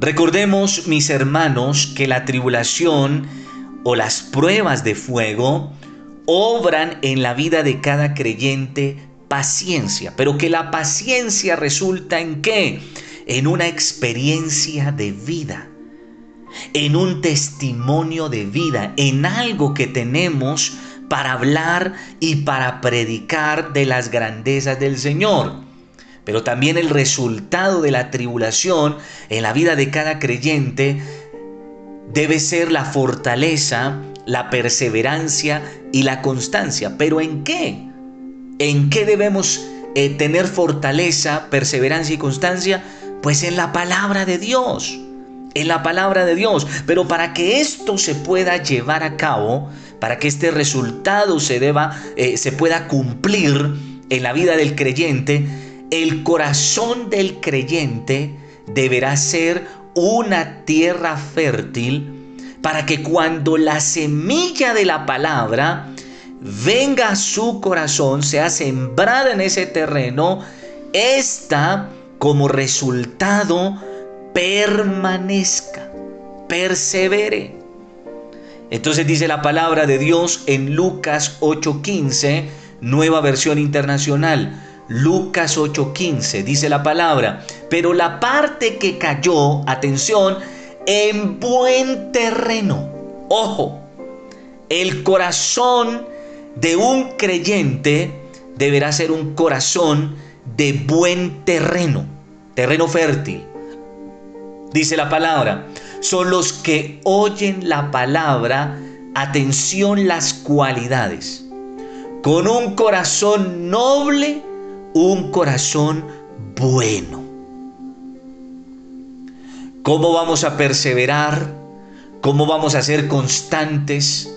Recordemos, mis hermanos, que la tribulación o las pruebas de fuego obran en la vida de cada creyente paciencia, pero que la paciencia resulta en qué? En una experiencia de vida, en un testimonio de vida, en algo que tenemos para hablar y para predicar de las grandezas del Señor pero también el resultado de la tribulación en la vida de cada creyente debe ser la fortaleza, la perseverancia y la constancia. ¿Pero en qué? ¿En qué debemos eh, tener fortaleza, perseverancia y constancia? Pues en la palabra de Dios. En la palabra de Dios. Pero para que esto se pueda llevar a cabo, para que este resultado se deba, eh, se pueda cumplir en la vida del creyente, el corazón del creyente deberá ser una tierra fértil para que cuando la semilla de la palabra venga a su corazón, sea sembrada en ese terreno, esta como resultado permanezca, persevere. Entonces dice la palabra de Dios en Lucas 8:15, nueva versión internacional. Lucas 8:15 dice la palabra, pero la parte que cayó, atención, en buen terreno. Ojo, el corazón de un creyente deberá ser un corazón de buen terreno, terreno fértil. Dice la palabra, son los que oyen la palabra, atención las cualidades, con un corazón noble un corazón bueno. ¿Cómo vamos a perseverar? ¿Cómo vamos a ser constantes?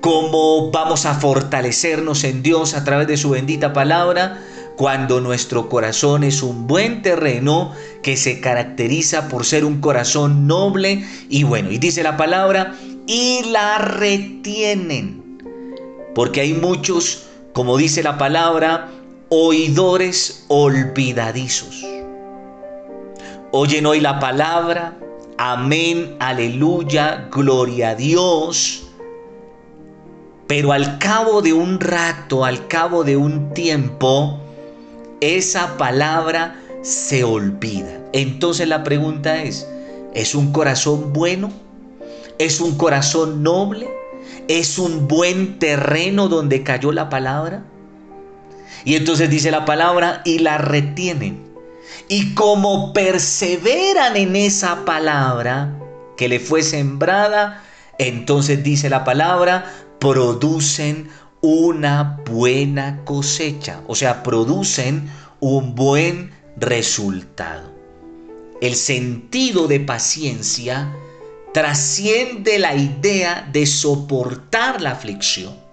¿Cómo vamos a fortalecernos en Dios a través de su bendita palabra? Cuando nuestro corazón es un buen terreno que se caracteriza por ser un corazón noble y bueno. Y dice la palabra, y la retienen. Porque hay muchos, como dice la palabra, oidores olvidadizos. Oyen hoy la palabra, amén, aleluya, gloria a Dios. Pero al cabo de un rato, al cabo de un tiempo, esa palabra se olvida. Entonces la pregunta es, ¿es un corazón bueno? ¿Es un corazón noble? ¿Es un buen terreno donde cayó la palabra? Y entonces dice la palabra y la retienen. Y como perseveran en esa palabra que le fue sembrada, entonces dice la palabra, producen una buena cosecha. O sea, producen un buen resultado. El sentido de paciencia trasciende la idea de soportar la aflicción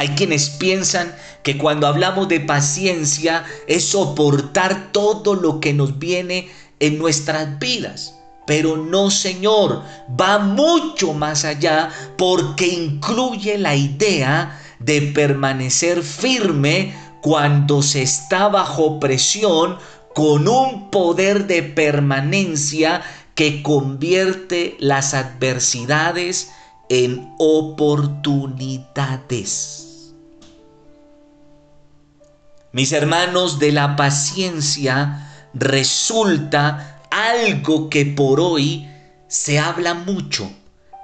hay quienes piensan que cuando hablamos de paciencia es soportar todo lo que nos viene en nuestras vidas. Pero no, Señor, va mucho más allá porque incluye la idea de permanecer firme cuando se está bajo presión con un poder de permanencia que convierte las adversidades en oportunidades. Mis hermanos, de la paciencia resulta algo que por hoy se habla mucho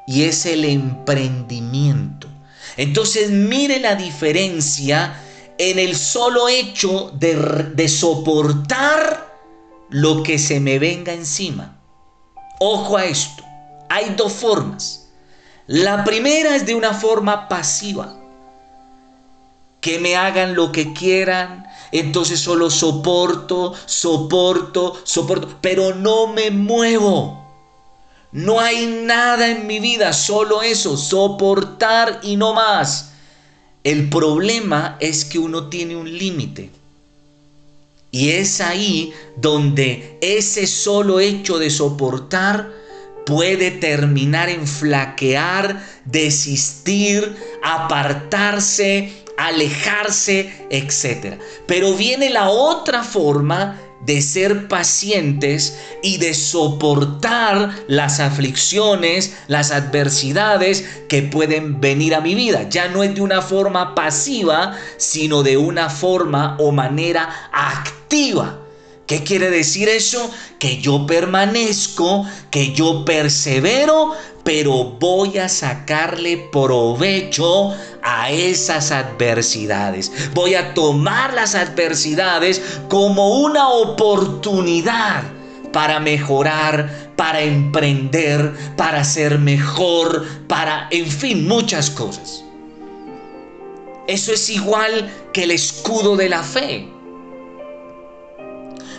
y es el emprendimiento. Entonces mire la diferencia en el solo hecho de, de, soportar lo que se me venga encima. Ojo a esto, hay dos formas. La primera es de una forma pasiva que me hagan lo que quieran, entonces solo soporto, soporto, soporto, pero no me muevo. No hay nada en mi vida, solo eso, soportar y no más. El problema es que uno tiene un límite. Y es ahí donde ese solo hecho de soportar puede terminar en flaquear, desistir, apartarse, alejarse, etc. Pero viene la otra forma de ser pacientes y de soportar las aflicciones, las adversidades que pueden venir a mi vida. Ya no es de una forma pasiva, sino de una forma o manera activa. ¿Qué quiere decir eso? Que yo permanezco, que yo persevero, pero voy a sacarle provecho a esas adversidades. Voy a tomar las adversidades como una oportunidad para mejorar, para emprender, para ser mejor, para, en fin, muchas cosas. Eso es igual que el escudo de la fe.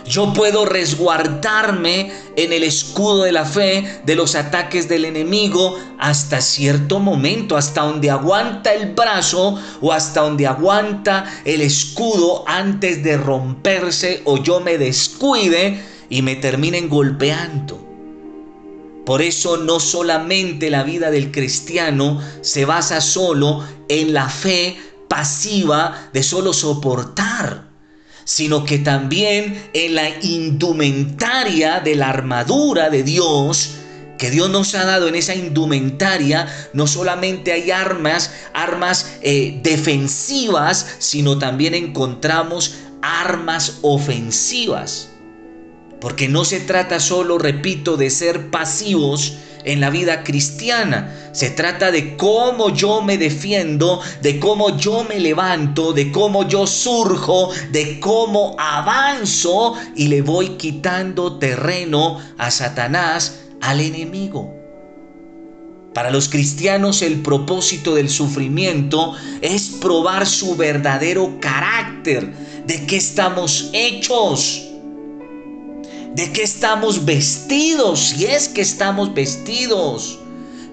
Yo puedo resguardarme en el escudo de la fe de los ataques del enemigo hasta cierto momento, hasta donde aguanta el brazo o hasta donde aguanta el escudo antes de romperse o yo me descuide y me terminen golpeando. Por eso no solamente la vida del cristiano se basa solo en la fe pasiva de solo soportar sino que también en la indumentaria de la armadura de Dios, que Dios nos ha dado en esa indumentaria, no solamente hay armas, armas eh, defensivas, sino también encontramos armas ofensivas. Porque no se trata solo, repito, de ser pasivos, en la vida cristiana. Se trata de cómo yo me defiendo, de cómo yo me levanto, de cómo yo surjo, de cómo avanzo y le voy quitando terreno a Satanás, al enemigo. Para los cristianos el propósito del sufrimiento es probar su verdadero carácter, de qué estamos hechos ¿De qué estamos vestidos? Si es que estamos vestidos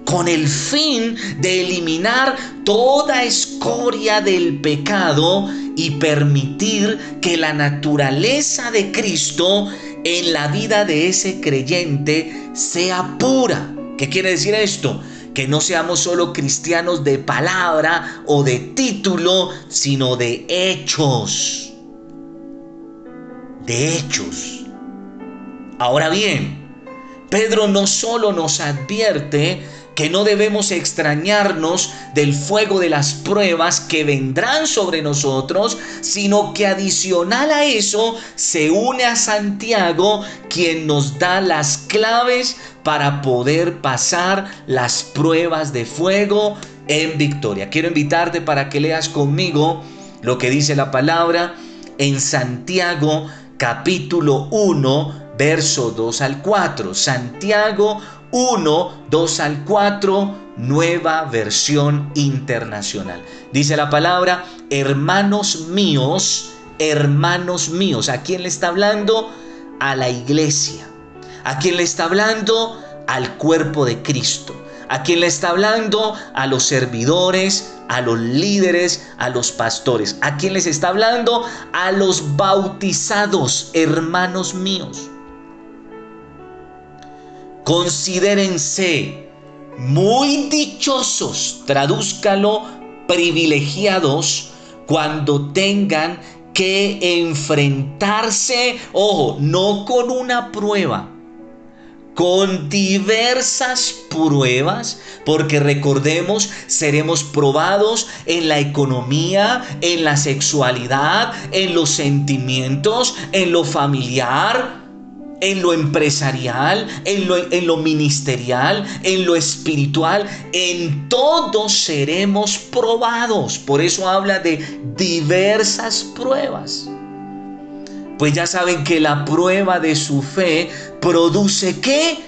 con el fin de eliminar toda escoria del pecado y permitir que la naturaleza de Cristo en la vida de ese creyente sea pura. ¿Qué quiere decir esto? Que no seamos solo cristianos de palabra o de título, sino de hechos. De hechos. Ahora bien, Pedro no solo nos advierte que no debemos extrañarnos del fuego de las pruebas que vendrán sobre nosotros, sino que adicional a eso se une a Santiago, quien nos da las claves para poder pasar las pruebas de fuego en victoria. Quiero invitarte para que leas conmigo lo que dice la palabra en Santiago capítulo 1 verso 2 al 4. Santiago 1, 2 al 4, nueva versión internacional. Dice la palabra, hermanos míos, hermanos míos. ¿A quién le está hablando? A la iglesia. ¿A quién le está hablando? Al cuerpo de Cristo. ¿A quién le está hablando? A los servidores, a los líderes, a los pastores. ¿A quién les está hablando? A los bautizados, hermanos míos. Considérense muy dichosos, tradúzcalo, privilegiados cuando tengan que enfrentarse, ojo, no con una prueba, con diversas pruebas, porque recordemos, seremos probados en la economía, en la sexualidad, en los sentimientos, en lo familiar, en lo empresarial, en lo, ministerial, en lo espiritual, en todo seremos probados. Por eso habla de diversas pruebas. Pues ya saben que la prueba de su fe produce qué?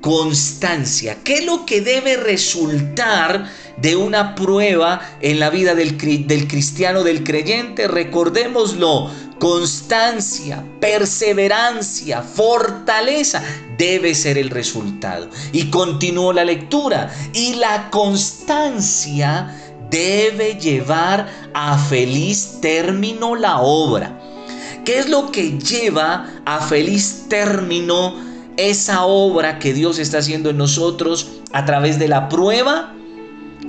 Constancia. ¿Qué es lo que debe resultar de una prueba en la vida del, cristiano, del creyente? Recordémoslo constancia, perseverancia, fortaleza debe ser el resultado. Y continuó la lectura. Y la constancia debe llevar a feliz término la obra. ¿Qué es lo que lleva a feliz término esa obra que Dios está haciendo en nosotros a través de la prueba?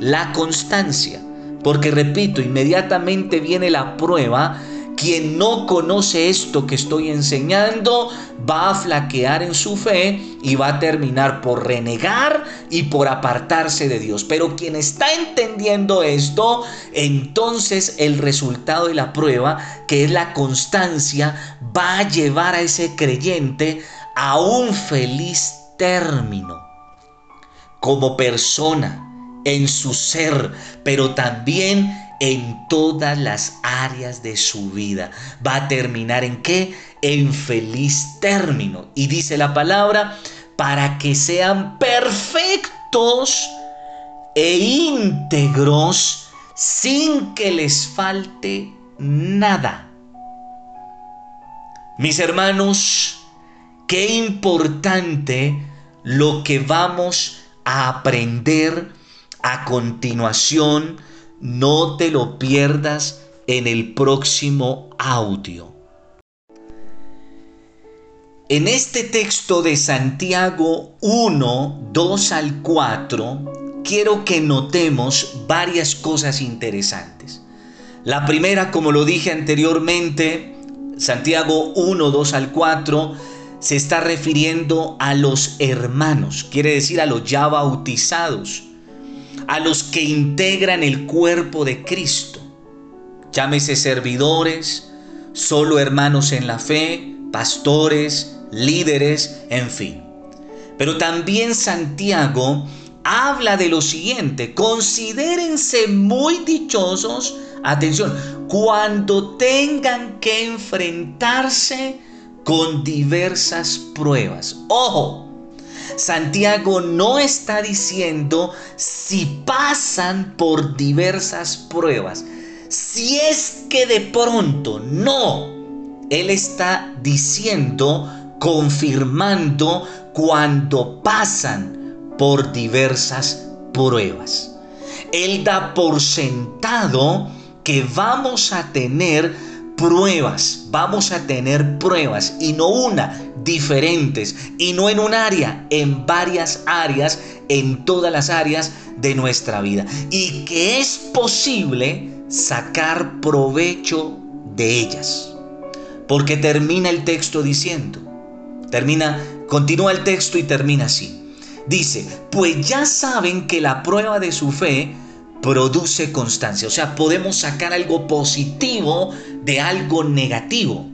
La constancia. Porque repito, inmediatamente viene la prueba Quien no conoce esto que estoy enseñando va a flaquear en su fe y va a terminar por renegar y por apartarse de Dios. Pero quien está entendiendo esto, entonces el resultado de la prueba, que es la constancia, va a llevar a ese creyente a un feliz término como persona, en su ser, pero también en todas las áreas de su vida. Va a terminar en qué? En feliz término. Y dice la palabra, para que sean perfectos e íntegros sin que les falte nada. Mis hermanos, qué importante lo que vamos a aprender a continuación. No te lo pierdas en el próximo audio. En este texto de Santiago 1, 2 al 4, quiero que notemos varias cosas interesantes. La primera, como lo dije anteriormente, Santiago 1, 2 al 4, se está refiriendo a los hermanos, quiere decir a los ya bautizados, a los que integran el cuerpo de Cristo. Llámese servidores, solo hermanos en la fe, pastores, líderes, en fin. Pero también Santiago habla de lo siguiente, considérense muy dichosos, atención, cuando tengan que enfrentarse con diversas pruebas. Ojo, Santiago no está diciendo si pasan por diversas pruebas. Si es que de pronto no, Él está diciendo, confirmando cuando pasan por diversas pruebas. Él da por sentado que vamos a tener pruebas, vamos a tener pruebas y no una, diferentes y no en un área, en varias áreas, en todas las áreas de nuestra vida y que es posible sacar provecho de ellas. Porque termina el texto diciendo, termina, continúa el texto y termina así. Dice, pues ya saben que la prueba de su fe produce constancia. O sea, podemos sacar algo positivo de algo negativo.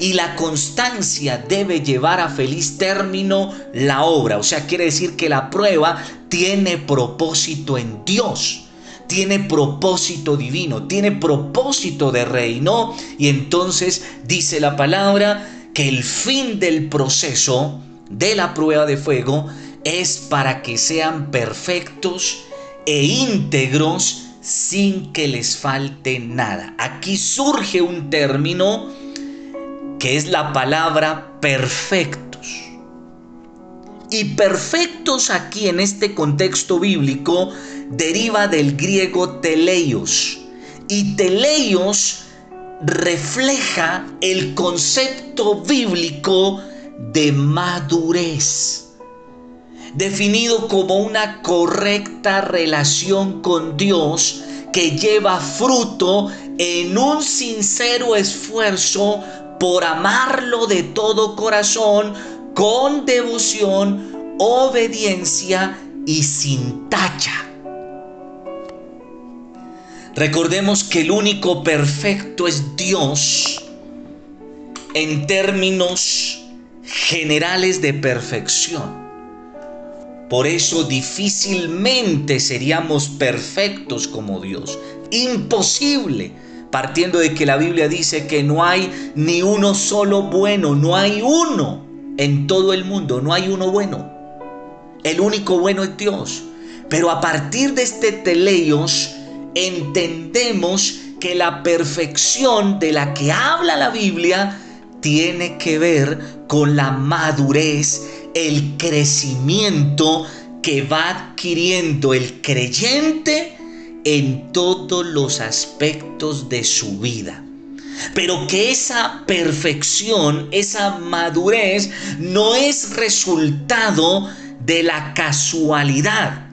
Y la constancia debe llevar a feliz término la obra. O sea, quiere decir que la prueba tiene propósito en Dios. Tiene propósito divino, tiene propósito de reino. Y entonces dice la palabra que el fin del proceso de la prueba de fuego es para que sean perfectos e íntegros sin que les falte nada. Aquí surge un término que es la palabra perfectos. Y perfectos aquí en este contexto bíblico deriva del griego teleios. Y teleios refleja el concepto bíblico de madurez definido como una correcta relación con Dios que lleva fruto en un sincero esfuerzo por amarlo de todo corazón, con devoción, obediencia y sin tacha. Recordemos que el único perfecto es Dios en términos generales de perfección. Por eso difícilmente seríamos perfectos como Dios. Imposible. Partiendo de que la Biblia dice que no hay ni uno solo bueno, no hay uno en todo el mundo, no hay uno bueno. El único bueno es Dios. Pero a partir de este teleios entendemos que la perfección de la que habla la Biblia tiene que ver con la madurez el crecimiento que va adquiriendo el creyente en todos los aspectos de su vida. Pero que esa perfección, esa madurez, no es resultado de la casualidad,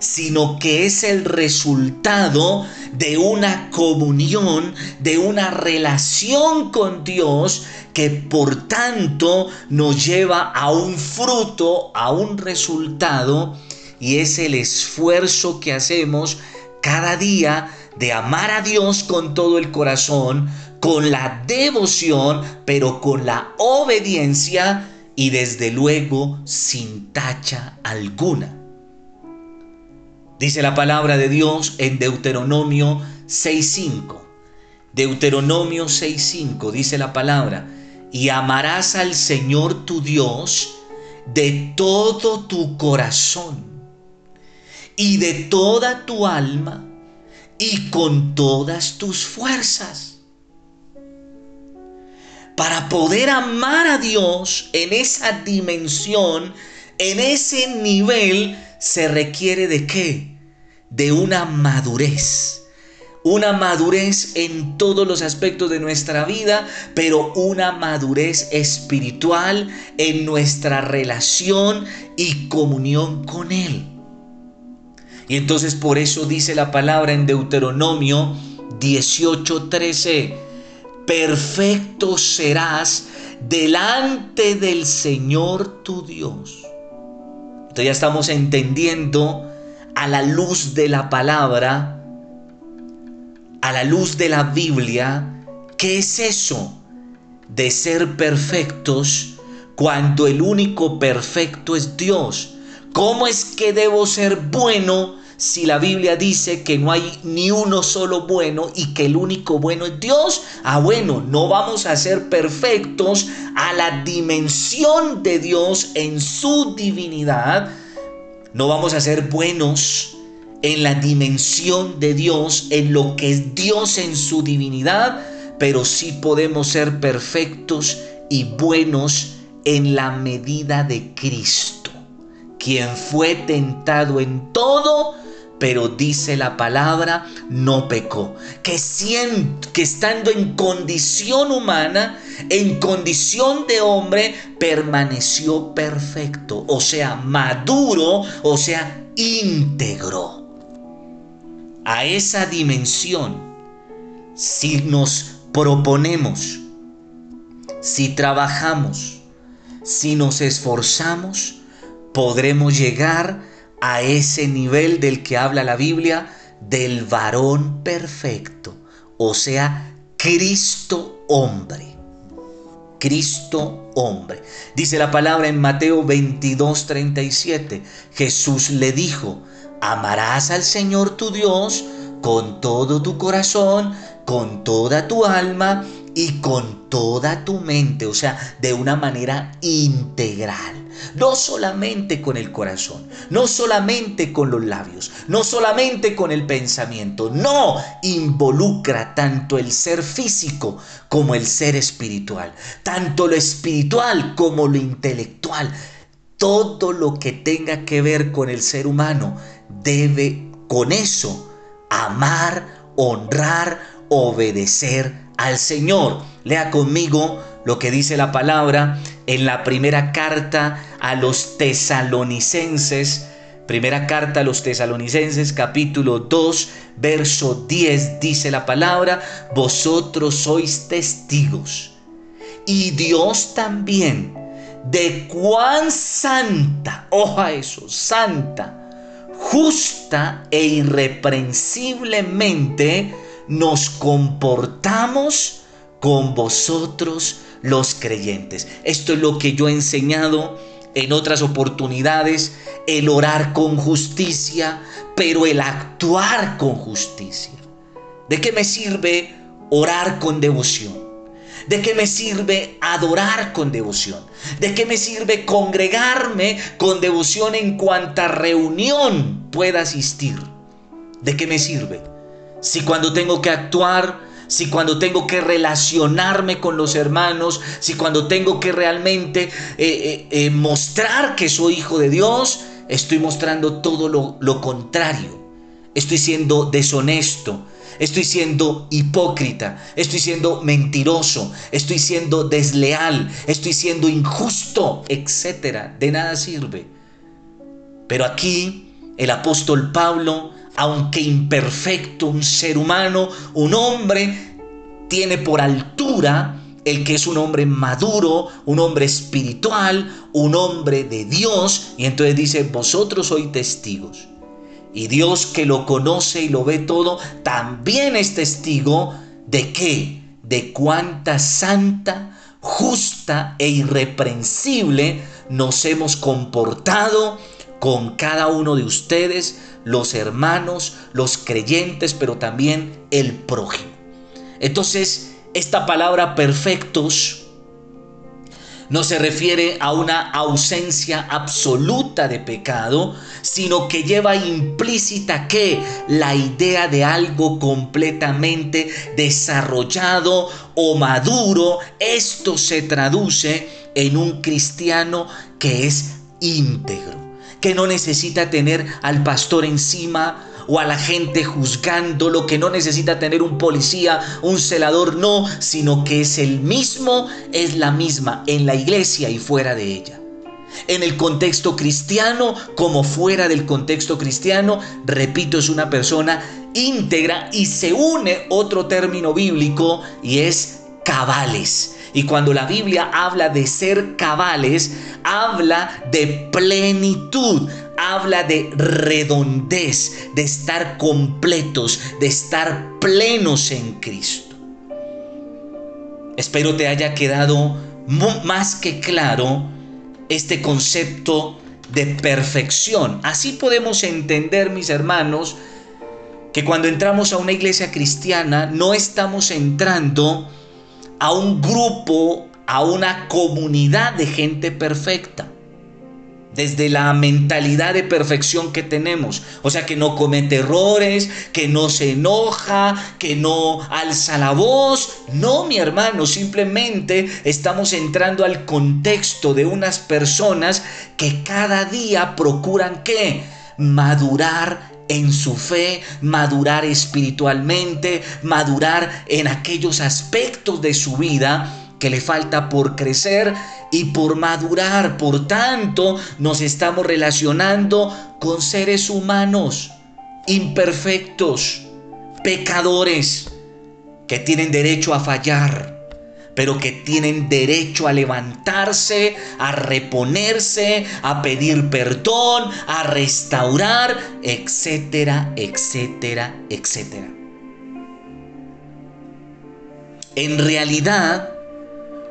sino que es el resultado de una comunión, de una relación con Dios que por tanto nos lleva a un fruto, a un resultado, y es el esfuerzo que hacemos cada día de amar a Dios con todo el corazón, con la devoción, pero con la obediencia y desde luego sin tacha alguna. Dice la palabra de Dios en Deuteronomio 6.5. Deuteronomio 6.5 dice la palabra, y amarás al Señor tu Dios de todo tu corazón y de toda tu alma y con todas tus fuerzas para poder amar a Dios en esa dimensión, en ese nivel, se requiere de qué? De una madurez. Una madurez en todos los aspectos de nuestra vida, pero una madurez espiritual en nuestra relación y comunión con Él. Y entonces por eso dice la palabra en Deuteronomio 18:13 perfecto serás delante del Señor tu Dios. Entonces ya estamos entendiendo a la luz de la palabra, a la luz de la Biblia, ¿qué es eso de ser perfectos cuando el único perfecto es Dios? ¿Cómo es que debo ser bueno si la Biblia dice que no hay ni uno solo bueno y que el único bueno es Dios? Ah, bueno, no vamos a ser perfectos a la dimensión de Dios en su divinidad. No vamos a ser buenos en la dimensión de Dios, en lo que es Dios en su divinidad, pero sí podemos ser perfectos y buenos en la medida de Cristo, quien fue tentado en todo, pero dice la palabra, no pecó. Que, que estando en condición humana, en condición de hombre, permaneció perfecto, o sea, maduro, o sea, íntegro. A esa dimensión, si nos proponemos, si trabajamos, si nos esforzamos, podremos llegar a ese nivel del que habla la Biblia, del varón perfecto, o sea, Cristo hombre. Cristo hombre. Dice la palabra en Mateo 22, 37. Jesús le dijo, amarás al Señor tu Dios con todo tu corazón, con toda tu alma y con toda tu mente, o sea, de una manera integral. No solamente con el corazón, no solamente con los labios, no solamente con el pensamiento, no involucra tanto el ser físico como el ser espiritual, tanto lo espiritual como lo intelectual. Todo lo que tenga que ver con el ser humano debe con eso amar, honrar, obedecer al Señor. Lea conmigo lo que dice la palabra en la primera carta a los tesalonicenses. Primera carta a los tesalonicenses capítulo 2 verso 10 dice la palabra, vosotros sois testigos. Y Dios también de cuán santa, oja eso, santa, justa e irreprensiblemente nos comportamos con vosotros los creyentes. Esto es lo que yo he enseñado en otras oportunidades, el orar con justicia, pero el actuar con justicia. ¿De qué me sirve orar con devoción? ¿De qué me sirve adorar con devoción? ¿De qué me sirve congregarme con devoción en cuanta reunión pueda asistir? ¿De qué me sirve? Si cuando tengo que actuar, si cuando tengo que relacionarme con los hermanos, si cuando tengo que realmente eh, eh, eh, mostrar que soy hijo de Dios, estoy mostrando todo lo, lo contrario. Estoy siendo deshonesto, estoy siendo hipócrita, estoy siendo mentiroso, estoy siendo desleal, estoy siendo injusto, etcétera. De nada sirve. Pero aquí el apóstol Pablo, aunque imperfecto, un ser humano, un hombre, tiene por altura el que es un hombre maduro, un hombre espiritual, un hombre de Dios. Y entonces dice, vosotros sois testigos. Y Dios que lo conoce y lo ve todo, también es testigo de qué? De cuánta santa, justa e irreprensible nos hemos comportado con cada uno de ustedes, los hermanos, los creyentes, pero también el prójimo. Entonces, esta palabra perfectos no se refiere a una ausencia absoluta de pecado, sino que lleva implícita que la idea de algo completamente desarrollado o maduro, esto se traduce en un cristiano que es íntegro, que no necesita tener al pastor encima o a la gente juzgándolo, que no necesita tener un policía, un celador, no, sino que es el mismo, es la misma en la iglesia y fuera de ella. En el contexto cristiano como fuera del contexto cristiano, repito, es una persona íntegra y se une otro término bíblico y es cabales. Y cuando la Biblia habla de ser cabales, habla de plenitud, habla de redondez, de estar completos, de estar plenos en Cristo. Espero te haya quedado más que claro este concepto de perfección. Así podemos entender, mis hermanos, que cuando entramos a una iglesia cristiana no estamos entrando a un grupo, a una comunidad de gente perfecta desde la mentalidad de perfección que tenemos. O sea, que no comete errores, que no se enoja, que no alza la voz. No, mi hermano, simplemente estamos entrando al contexto de unas personas que cada día procuran qué? Madurar en su fe, madurar espiritualmente, madurar en aquellos aspectos de su vida que le falta por crecer y por madurar. Por tanto, nos estamos relacionando con seres humanos imperfectos, pecadores, que tienen derecho a fallar pero que tienen derecho a levantarse, a reponerse, a pedir perdón, a restaurar, etcétera, etcétera, etcétera. En realidad,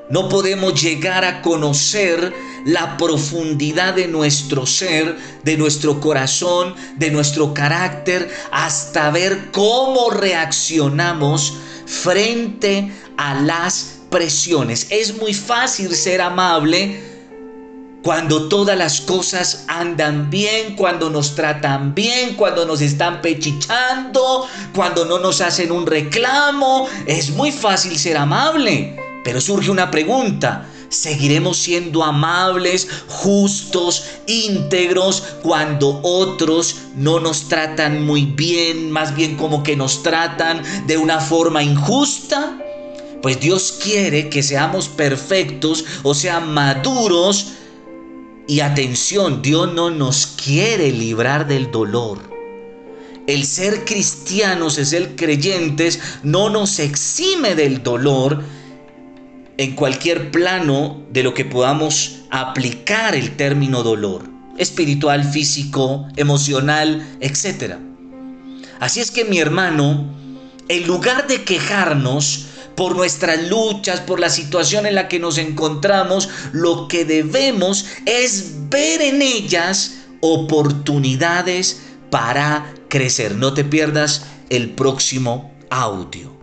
no podemos llegar a conocer la profundidad de nuestro ser, de nuestro corazón, de nuestro carácter, hasta ver cómo reaccionamos frente a las presiones. Es muy fácil ser amable cuando todas las cosas andan bien, cuando nos tratan bien, cuando nos están pechichando, cuando no nos hacen un reclamo. Es muy fácil ser amable. Pero surge una pregunta. ¿Seguiremos siendo amables, justos, íntegros cuando otros no nos tratan muy bien, más bien como que nos tratan de una forma injusta? Pues Dios quiere que seamos perfectos, o sea, maduros. Y atención, Dios no nos quiere librar del dolor. El ser cristianos, el ser creyentes, no nos exime del dolor, en cualquier plano de lo que podamos aplicar el término dolor, espiritual, físico, emocional, etc. Así es que mi hermano, en lugar de quejarnos por nuestras luchas, por la situación en la que nos encontramos, lo que debemos es ver en ellas oportunidades para crecer. No te pierdas el próximo audio.